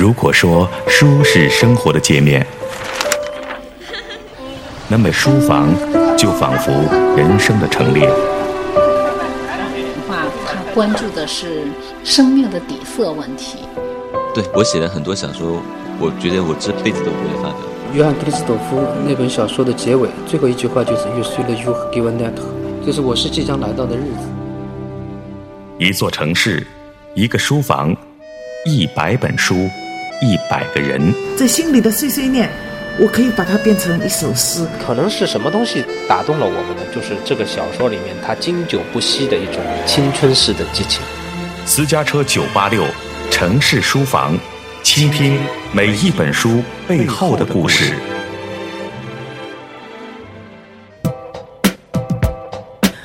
如果说书是生活的界面，那么书房就仿佛人生的陈列。画他关注的是生命的底色问题。对我写了很多小说，我觉得我这辈子都不会发表。约翰克里斯朵夫那本小说的结尾最后一句话就是“约书了 you given that”，就是我是即将来到的日子。一座城市，一个书房，一百本书，一百个人。这心里的碎碎念，我可以把它变成一首诗。可能是什么东西打动了我们呢？就是这个小说里面它经久不息的一种青春式的激情。私家车九八六，城市书房。倾听每一本书背后的故事。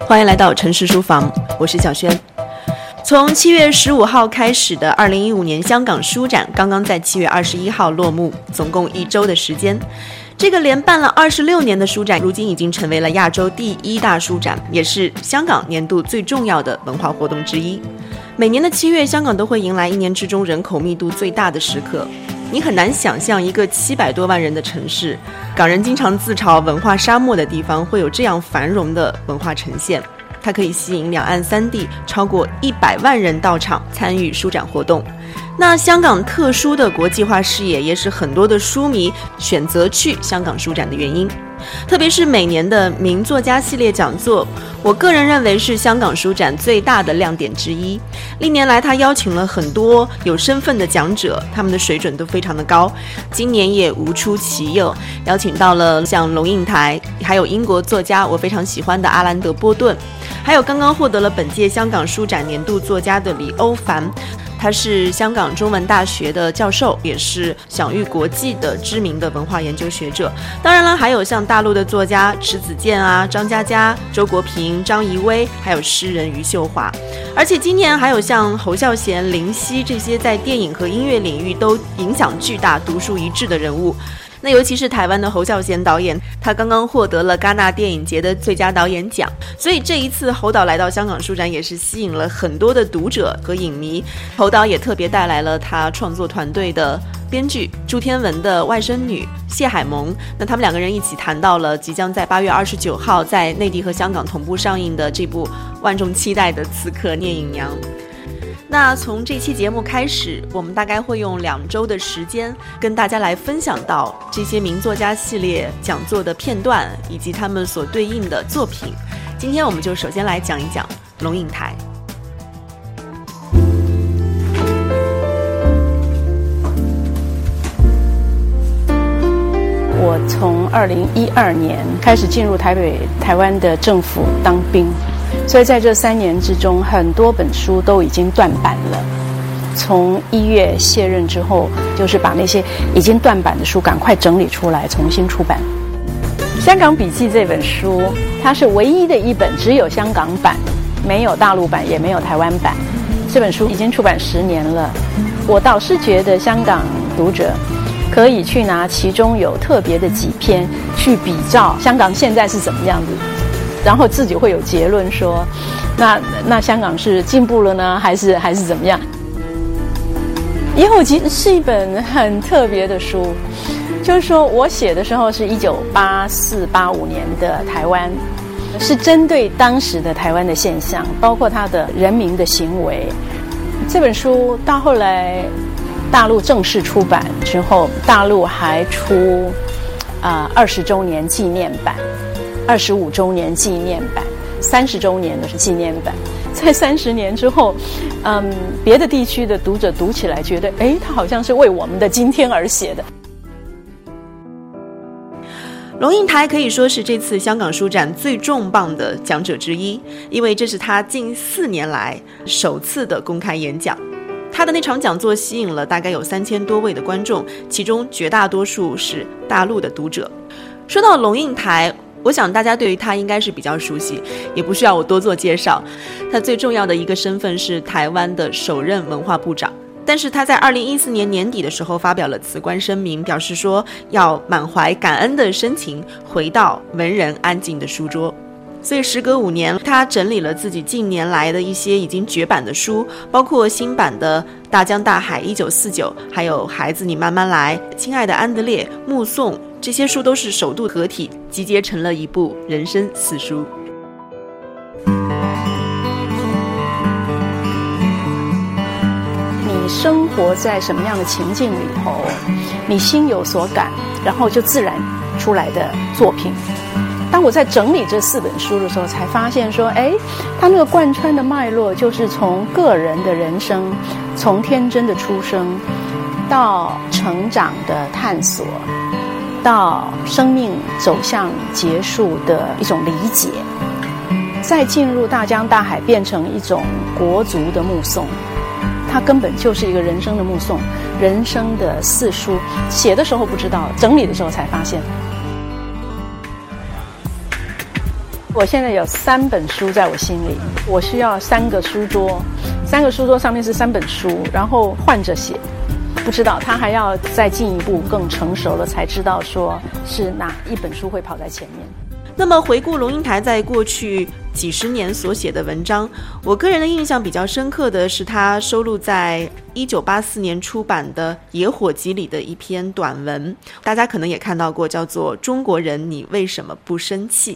欢迎来到城市书房，我是小轩。从七月十五号开始的二零一五年香港书展，刚刚在七月二十一号落幕，总共一周的时间。这个连办了二十六年的书展，如今已经成为了亚洲第一大书展，也是香港年度最重要的文化活动之一。每年的七月，香港都会迎来一年之中人口密度最大的时刻。你很难想象一个七百多万人的城市，港人经常自嘲文化沙漠的地方，会有这样繁荣的文化呈现。它可以吸引两岸三地超过一百万人到场参与书展活动。那香港特殊的国际化视野，也是很多的书迷选择去香港书展的原因。特别是每年的名作家系列讲座，我个人认为是香港书展最大的亮点之一。历年来，他邀请了很多有身份的讲者，他们的水准都非常的高。今年也无出其右，邀请到了像龙应台，还有英国作家我非常喜欢的阿兰德波顿，还有刚刚获得了本届香港书展年度作家的李欧凡。他是香港中文大学的教授，也是享誉国际的知名的文化研究学者。当然了，还有像大陆的作家迟子建啊、张嘉佳、周国平、张怡薇，还有诗人余秀华。而且今年还有像侯孝贤、林夕这些在电影和音乐领域都影响巨大、独树一帜的人物。那尤其是台湾的侯孝贤导演，他刚刚获得了戛纳电影节的最佳导演奖，所以这一次侯导来到香港书展也是吸引了很多的读者和影迷。侯导也特别带来了他创作团队的编剧朱天文的外甥女谢海萌，那他们两个人一起谈到了即将在八月二十九号在内地和香港同步上映的这部万众期待的《刺客聂隐娘》。那从这期节目开始，我们大概会用两周的时间跟大家来分享到这些名作家系列讲座的片段以及他们所对应的作品。今天我们就首先来讲一讲龙应台。我从二零一二年开始进入台北台湾的政府当兵。所以在这三年之中，很多本书都已经断版了。从一月卸任之后，就是把那些已经断版的书赶快整理出来，重新出版。《香港笔记》这本书，它是唯一的一本只有香港版，没有大陆版，也没有台湾版。这本书已经出版十年了。我倒是觉得香港读者可以去拿其中有特别的几篇去比照香港现在是怎么样子。然后自己会有结论说，那那香港是进步了呢，还是还是怎么样？《野火集》是一本很特别的书，就是说我写的时候是一九八四八五年的台湾，是针对当时的台湾的现象，包括他的人民的行为。这本书到后来大陆正式出版之后，大陆还出啊二十周年纪念版。二十五周年纪念版，三十周年的是纪念版。在三十年之后，嗯，别的地区的读者读起来觉得，哎，他好像是为我们的今天而写的。龙应台可以说是这次香港书展最重磅的讲者之一，因为这是他近四年来首次的公开演讲。他的那场讲座吸引了大概有三千多位的观众，其中绝大多数是大陆的读者。说到龙应台。我想大家对于他应该是比较熟悉，也不需要我多做介绍。他最重要的一个身份是台湾的首任文化部长，但是他在二零一四年年底的时候发表了辞官声明，表示说要满怀感恩的深情回到文人安静的书桌。所以时隔五年，他整理了自己近年来的一些已经绝版的书，包括新版的《大江大海一九四九》，还有《孩子你慢慢来》，《亲爱的安德烈》，《目送》，这些书都是首度合体集结成了一部人生四书。你生活在什么样的情境里头，你心有所感，然后就自然出来的作品。当我在整理这四本书的时候，才发现说，哎，它那个贯穿的脉络，就是从个人的人生，从天真的出生，到成长的探索，到生命走向结束的一种理解，再进入大江大海，变成一种国族的目送。它根本就是一个人生的目送，人生的四书。写的时候不知道，整理的时候才发现。我现在有三本书在我心里，我需要三个书桌，三个书桌上面是三本书，然后换着写。不知道他还要再进一步更成熟了，才知道说是哪一本书会跑在前面。那么回顾龙应台在过去几十年所写的文章，我个人的印象比较深刻的是他收录在一九八四年出版的《野火集》里的一篇短文，大家可能也看到过，叫做《中国人，你为什么不生气》。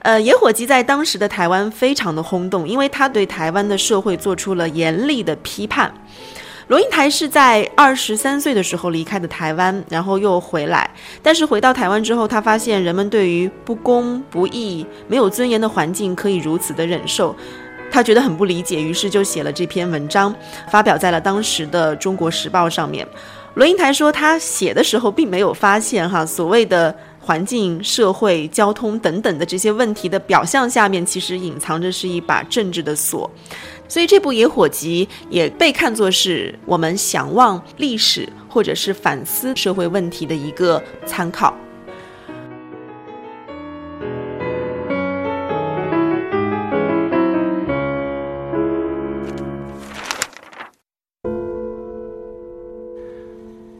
呃，野火集在当时的台湾非常的轰动，因为他对台湾的社会做出了严厉的批判。罗英台是在二十三岁的时候离开的台湾，然后又回来。但是回到台湾之后，他发现人们对于不公不义、没有尊严的环境可以如此的忍受，他觉得很不理解，于是就写了这篇文章，发表在了当时的《中国时报》上面。罗英台说，他写的时候并没有发现哈所谓的。环境、社会、交通等等的这些问题的表象下面，其实隐藏着是一把政治的锁，所以这部《野火集》也被看作是我们想望历史或者是反思社会问题的一个参考。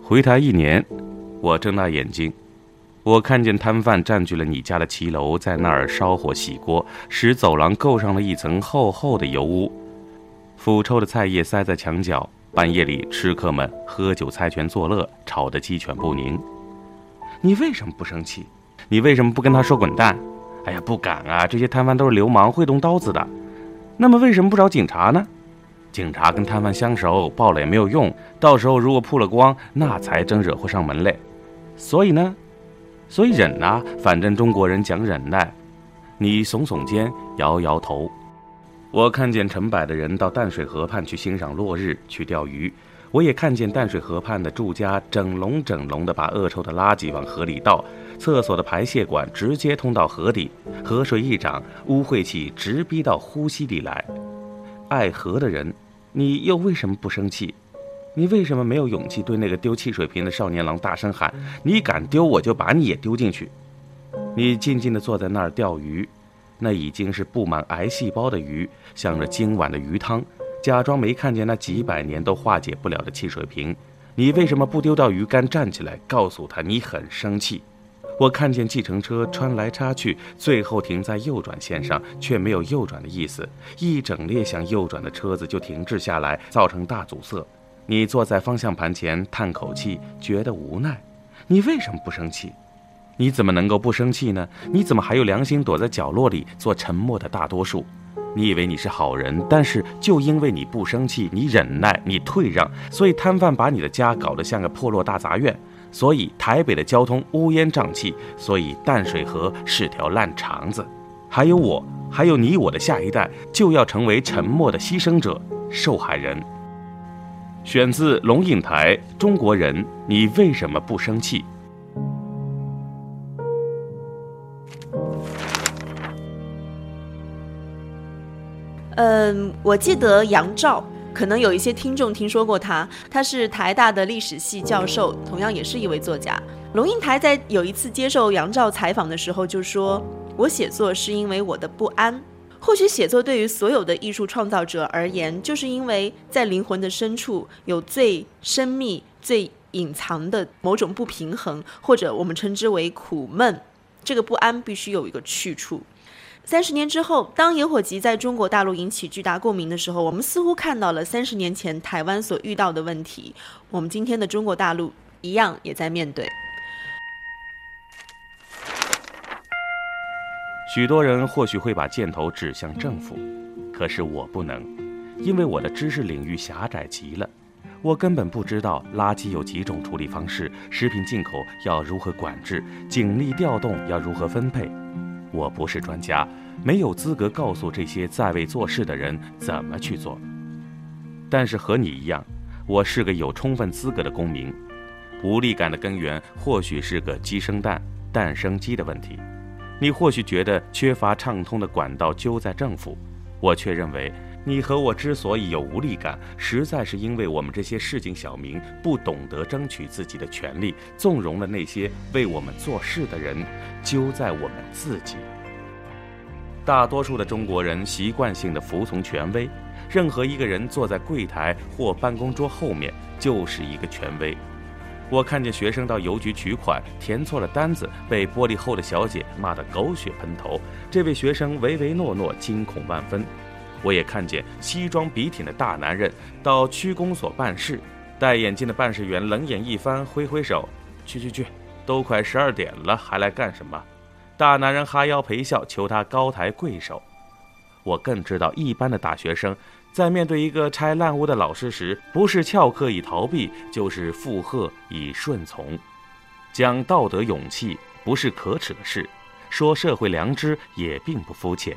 回台一年，我睁大眼睛。我看见摊贩占据了你家的骑楼，在那儿烧火洗锅，使走廊垢上了一层厚厚的油污。腐臭的菜叶塞在墙角，半夜里吃客们喝酒猜拳作乐，吵得鸡犬不宁。你为什么不生气？你为什么不跟他说滚蛋？哎呀，不敢啊！这些摊贩都是流氓，会动刀子的。那么为什么不找警察呢？警察跟摊贩相熟，报了也没有用。到时候如果曝了光，那才真惹祸上门嘞。所以呢？所以忍呐，反正中国人讲忍耐。你耸耸肩，摇摇头。我看见成百的人到淡水河畔去欣赏落日，去钓鱼。我也看见淡水河畔的住家整笼整笼的把恶臭的垃圾往河里倒，厕所的排泄管直接通到河底，河水一涨，污秽气直逼到呼吸里来。爱河的人，你又为什么不生气？你为什么没有勇气对那个丢汽水瓶的少年郎大声喊：“你敢丢，我就把你也丢进去！”你静静地坐在那儿钓鱼，那已经是布满癌细胞的鱼，想着今晚的鱼汤，假装没看见那几百年都化解不了的汽水瓶。你为什么不丢掉鱼竿，站起来告诉他你很生气？我看见计程车穿来插去，最后停在右转线上，却没有右转的意思，一整列想右转的车子就停滞下来，造成大阻塞。你坐在方向盘前叹口气，觉得无奈。你为什么不生气？你怎么能够不生气呢？你怎么还有良心躲在角落里做沉默的大多数？你以为你是好人，但是就因为你不生气，你忍耐，你退让，所以摊贩把你的家搞得像个破落大杂院，所以台北的交通乌烟瘴气，所以淡水河是条烂肠子。还有我，还有你，我的下一代就要成为沉默的牺牲者、受害人。选自龙应台《中国人，你为什么不生气？》嗯，我记得杨照，可能有一些听众听说过他，他是台大的历史系教授，同样也是一位作家。龙应台在有一次接受杨照采访的时候就说：“我写作是因为我的不安。”或许写作对于所有的艺术创造者而言，就是因为在灵魂的深处有最深密、最隐藏的某种不平衡，或者我们称之为苦闷。这个不安必须有一个去处。三十年之后，当野火集在中国大陆引起巨大共鸣的时候，我们似乎看到了三十年前台湾所遇到的问题，我们今天的中国大陆一样也在面对。许多人或许会把箭头指向政府，可是我不能，因为我的知识领域狭窄极了。我根本不知道垃圾有几种处理方式，食品进口要如何管制，警力调动要如何分配。我不是专家，没有资格告诉这些在位做事的人怎么去做。但是和你一样，我是个有充分资格的公民。无力感的根源或许是个鸡生蛋，蛋生鸡的问题。你或许觉得缺乏畅通的管道揪在政府，我却认为你和我之所以有无力感，实在是因为我们这些市井小民不懂得争取自己的权利，纵容了那些为我们做事的人。揪在我们自己。大多数的中国人习惯性的服从权威，任何一个人坐在柜台或办公桌后面就是一个权威。我看见学生到邮局取款，填错了单子，被玻璃后的小姐骂得狗血喷头，这位学生唯唯诺诺，惊恐万分。我也看见西装笔挺的大男人到区公所办事，戴眼镜的办事员冷眼一翻，挥挥手，去去去。都快十二点了，还来干什么？大男人哈腰陪笑，求他高抬贵手。我更知道，一般的大学生在面对一个拆烂屋的老师时，不是翘课以逃避，就是附和以顺从。讲道德勇气不是可耻的事，说社会良知也并不肤浅。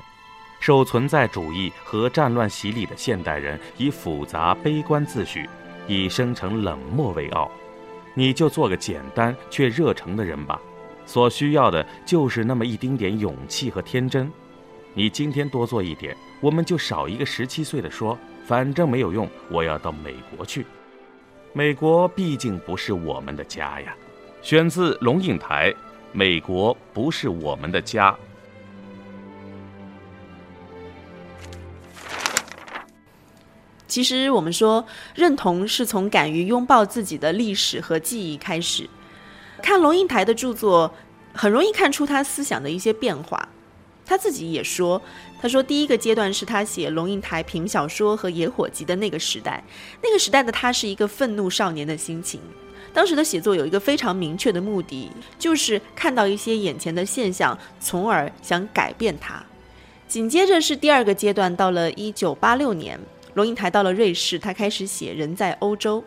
受存在主义和战乱洗礼的现代人，以复杂悲观自诩，以生成冷漠为傲。你就做个简单却热诚的人吧，所需要的就是那么一丁点勇气和天真。你今天多做一点，我们就少一个十七岁的说，反正没有用，我要到美国去。美国毕竟不是我们的家呀。选自龙应台，《美国不是我们的家》。其实我们说，认同是从敢于拥抱自己的历史和记忆开始。看龙应台的著作，很容易看出他思想的一些变化。他自己也说，他说第一个阶段是他写龙应台评小说和野火集的那个时代，那个时代的他是一个愤怒少年的心情。当时的写作有一个非常明确的目的，就是看到一些眼前的现象，从而想改变它。紧接着是第二个阶段，到了一九八六年。龙应台到了瑞士，他开始写《人在欧洲》。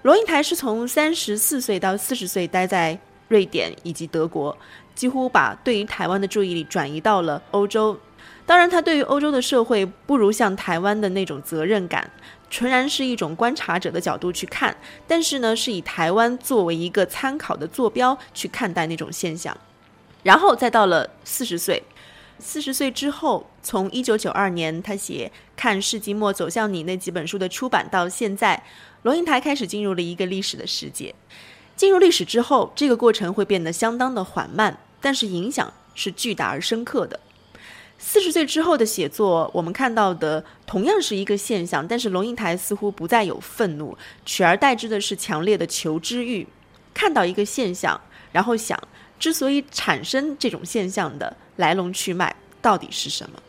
龙应台是从三十四岁到四十岁待在瑞典以及德国，几乎把对于台湾的注意力转移到了欧洲。当然，他对于欧洲的社会不如像台湾的那种责任感，纯然是一种观察者的角度去看。但是呢，是以台湾作为一个参考的坐标去看待那种现象。然后再到了四十岁。四十岁之后，从一九九二年他写《看世纪末走向你》那几本书的出版到现在，龙应台开始进入了一个历史的世界。进入历史之后，这个过程会变得相当的缓慢，但是影响是巨大而深刻的。四十岁之后的写作，我们看到的同样是一个现象，但是龙应台似乎不再有愤怒，取而代之的是强烈的求知欲。看到一个现象，然后想，之所以产生这种现象的。来龙去脉到底是什么？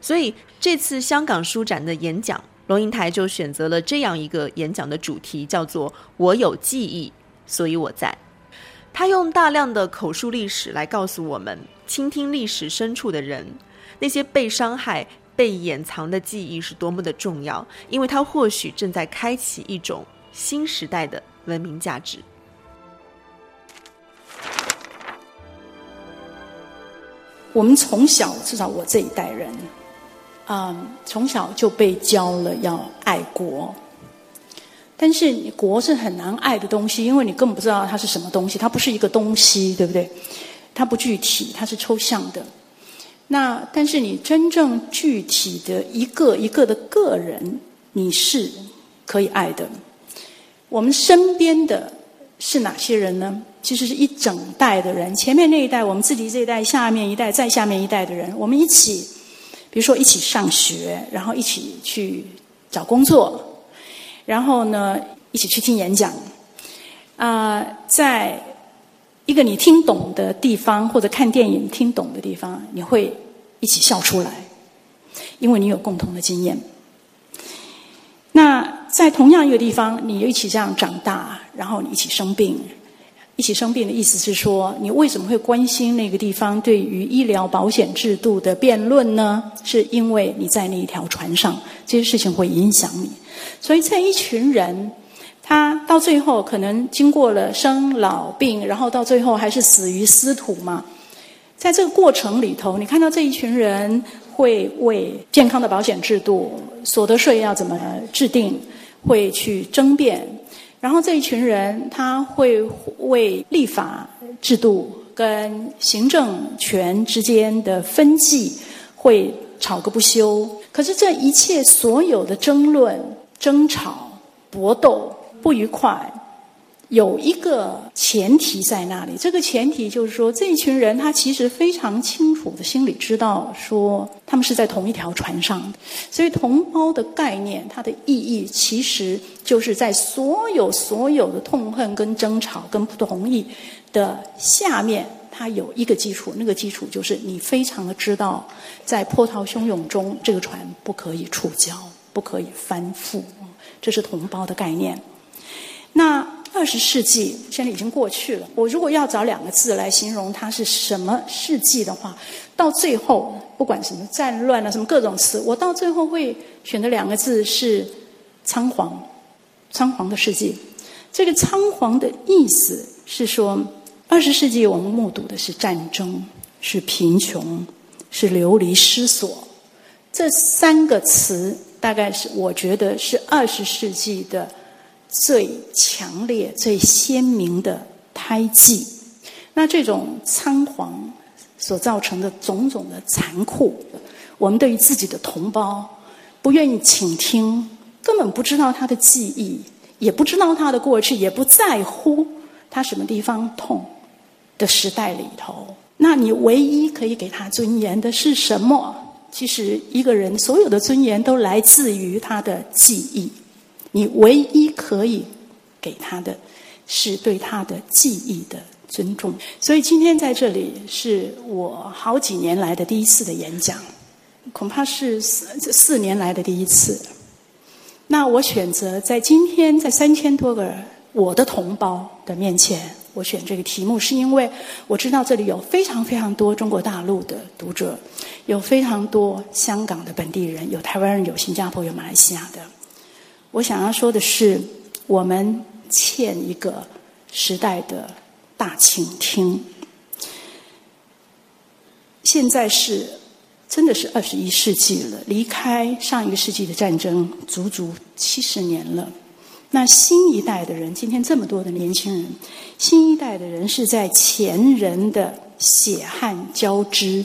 所以这次香港书展的演讲，龙应台就选择了这样一个演讲的主题，叫做“我有记忆，所以我在”。他用大量的口述历史来告诉我们，倾听历史深处的人，那些被伤害、被掩藏的记忆是多么的重要，因为他或许正在开启一种新时代的文明价值。我们从小，至少我这一代人，啊，从小就被教了要爱国。但是，你国是很难爱的东西，因为你根本不知道它是什么东西，它不是一个东西，对不对？它不具体，它是抽象的。那，但是你真正具体的一个一个的个人，你是可以爱的。我们身边的是哪些人呢？其实是一整代的人，前面那一代，我们自己这一代，下面一代，再下面一代的人，我们一起，比如说一起上学，然后一起去找工作，然后呢，一起去听演讲，啊，在一个你听懂的地方，或者看电影听懂的地方，你会一起笑出来，因为你有共同的经验。那在同样一个地方，你又一起这样长大，然后你一起生病，一起生病的意思是说，你为什么会关心那个地方对于医疗保险制度的辩论呢？是因为你在那一条船上，这些事情会影响你。所以在一群人，他到最后可能经过了生老病，然后到最后还是死于司徒嘛。在这个过程里头，你看到这一群人。会为健康的保险制度、所得税要怎么制定，会去争辩。然后这一群人，他会为立法制度跟行政权之间的分际会吵个不休。可是这一切所有的争论、争吵、搏斗、不愉快。有一个前提在那里，这个前提就是说，这一群人他其实非常清楚的心里知道，说他们是在同一条船上，所以同胞的概念，它的意义其实就是在所有所有的痛恨、跟争吵、跟不同意的下面，它有一个基础，那个基础就是你非常的知道，在波涛汹涌中，这个船不可以触礁，不可以翻覆，这是同胞的概念。那二十世纪现在已经过去了。我如果要找两个字来形容它是什么世纪的话，到最后不管什么战乱啊，什么各种词，我到最后会选的两个字是仓皇，仓皇的世纪。这个仓皇的意思是说，二十世纪我们目睹的是战争，是贫穷，是流离失所。这三个词大概是我觉得是二十世纪的。最强烈、最鲜明的胎记，那这种仓皇所造成的种种的残酷，我们对于自己的同胞不愿意倾听，根本不知道他的记忆，也不知道他的过去，也不在乎他什么地方痛的时代里头，那你唯一可以给他尊严的是什么？其实一个人所有的尊严都来自于他的记忆。你唯一可以给他的，是对他的记忆的尊重。所以今天在这里是我好几年来的第一次的演讲，恐怕是四四年来的第一次。那我选择在今天在三千多个我的同胞的面前，我选这个题目，是因为我知道这里有非常非常多中国大陆的读者，有非常多香港的本地人，有台湾人，有新加坡，有马来西亚的。我想要说的是，我们欠一个时代的大倾听。现在是真的是二十一世纪了，离开上一个世纪的战争足足七十年了。那新一代的人，今天这么多的年轻人，新一代的人是在前人的血汗交织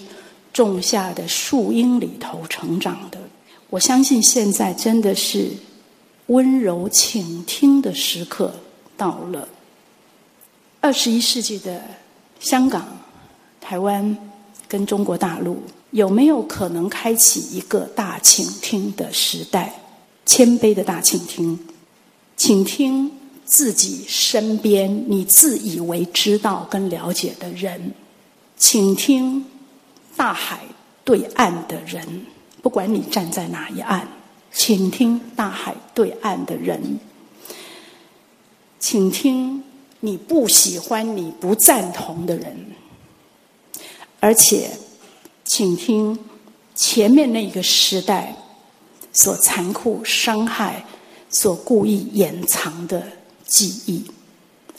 种下的树荫里头成长的。我相信现在真的是。温柔倾听的时刻到了。二十一世纪的香港、台湾跟中国大陆，有没有可能开启一个大倾听的时代？谦卑的大倾听，请听自己身边你自以为知道跟了解的人，请听大海对岸的人，不管你站在哪一岸。请听大海对岸的人，请听你不喜欢、你不赞同的人，而且，请听前面那个时代所残酷伤害、所故意掩藏的记忆。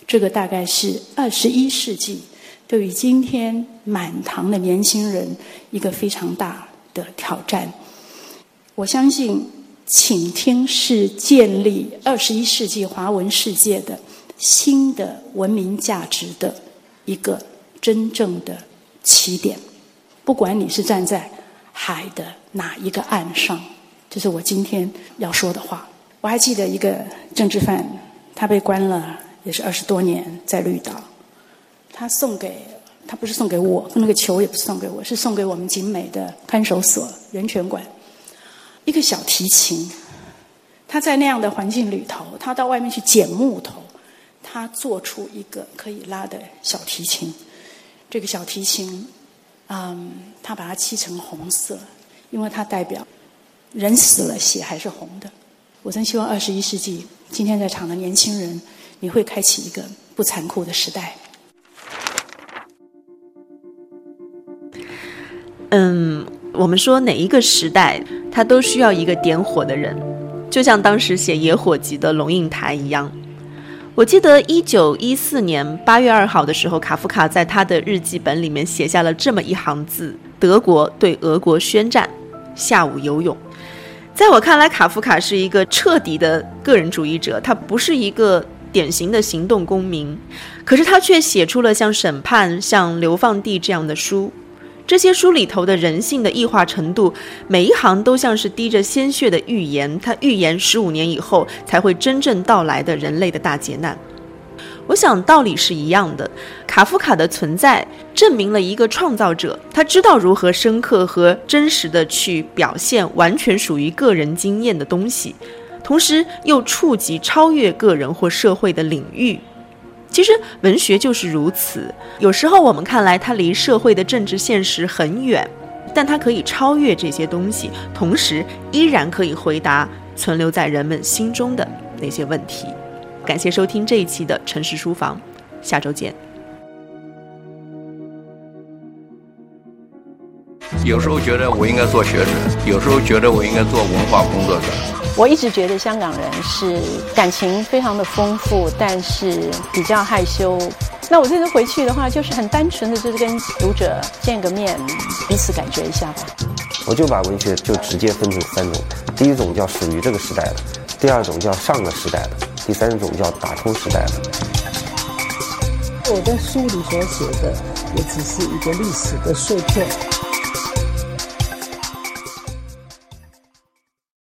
这个大概是二十一世纪对于今天满堂的年轻人一个非常大的挑战。我相信。倾听是建立二十一世纪华文世界的新的文明价值的一个真正的起点。不管你是站在海的哪一个岸上，这是我今天要说的话。我还记得一个政治犯，他被关了也是二十多年，在绿岛。他送给他不是送给我，那个球也不是送给我，是送给我们景美的看守所人权馆。一个小提琴，他在那样的环境里头，他到外面去捡木头，他做出一个可以拉的小提琴。这个小提琴，嗯，他把它漆成红色，因为它代表人死了，血还是红的。我真希望二十一世纪今天在场的年轻人，你会开启一个不残酷的时代。嗯，我们说哪一个时代，它都需要一个点火的人，就像当时写《野火集》的龙应台一样。我记得一九一四年八月二号的时候，卡夫卡在他的日记本里面写下了这么一行字：“德国对俄国宣战，下午游泳。”在我看来，卡夫卡是一个彻底的个人主义者，他不是一个典型的行动公民，可是他却写出了像《审判》、像《流放地》这样的书。这些书里头的人性的异化程度，每一行都像是滴着鲜血的预言。他预言十五年以后才会真正到来的人类的大劫难。我想道理是一样的。卡夫卡的存在证明了一个创造者，他知道如何深刻和真实的去表现完全属于个人经验的东西，同时又触及超越个人或社会的领域。其实文学就是如此，有时候我们看来它离社会的政治现实很远，但它可以超越这些东西，同时依然可以回答存留在人们心中的那些问题。感谢收听这一期的城市书房，下周见。有时候觉得我应该做学者，有时候觉得我应该做文化工作者。我一直觉得香港人是感情非常的丰富，但是比较害羞。那我这次回去的话，就是很单纯的，就是跟读者见个面，彼此感觉一下吧。我就把文学就直接分成三种：第一种叫属于这个时代的，第二种叫上个时代的，第三种叫打通时代的。我在书里所写的，也只是一个历史的碎片。